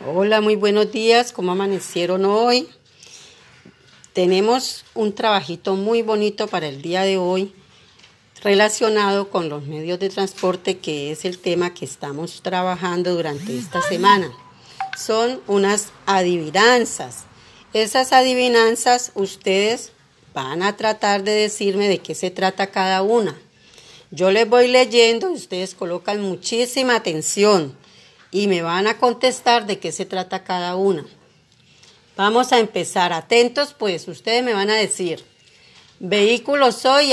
Hola, muy buenos días. ¿Cómo amanecieron hoy? Tenemos un trabajito muy bonito para el día de hoy relacionado con los medios de transporte, que es el tema que estamos trabajando durante esta semana. Son unas adivinanzas. Esas adivinanzas ustedes van a tratar de decirme de qué se trata cada una. Yo les voy leyendo y ustedes colocan muchísima atención y me van a contestar de qué se trata cada una. Vamos a empezar. Atentos, pues ustedes me van a decir, vehículo soy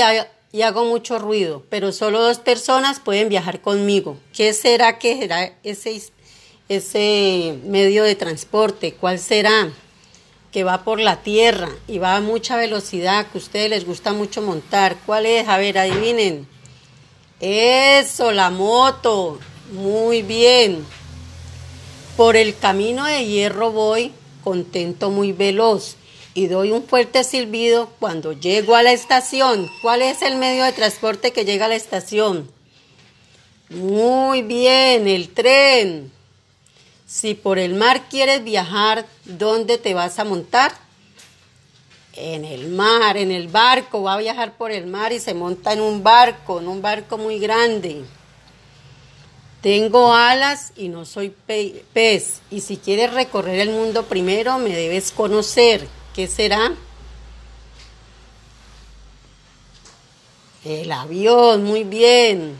y hago mucho ruido, pero solo dos personas pueden viajar conmigo. ¿Qué será que será ese, ese medio de transporte? ¿Cuál será? Que va por la tierra y va a mucha velocidad, que a ustedes les gusta mucho montar. ¿Cuál es? A ver, adivinen. Eso, la moto. Muy bien. Por el camino de hierro voy, contento muy veloz, y doy un fuerte silbido cuando llego a la estación. ¿Cuál es el medio de transporte que llega a la estación? Muy bien, el tren. Si por el mar quieres viajar, ¿dónde te vas a montar? En el mar, en el barco. Va a viajar por el mar y se monta en un barco, en un barco muy grande. Tengo alas y no soy pez. Y si quieres recorrer el mundo primero, me debes conocer. ¿Qué será? El avión, muy bien.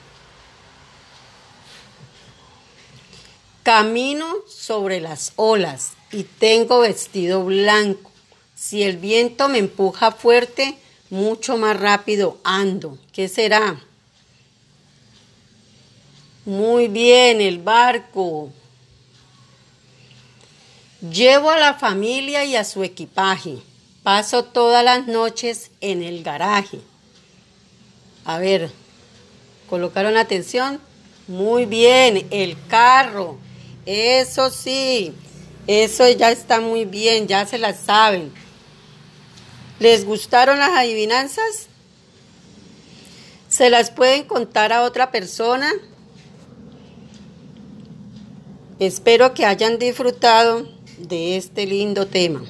Camino sobre las olas y tengo vestido blanco. Si el viento me empuja fuerte, mucho más rápido ando. ¿Qué será? Muy bien, el barco. Llevo a la familia y a su equipaje. Paso todas las noches en el garaje. A ver, ¿colocaron atención? Muy bien, el carro. Eso sí, eso ya está muy bien, ya se las saben. ¿Les gustaron las adivinanzas? ¿Se las pueden contar a otra persona? Espero que hayan disfrutado de este lindo tema.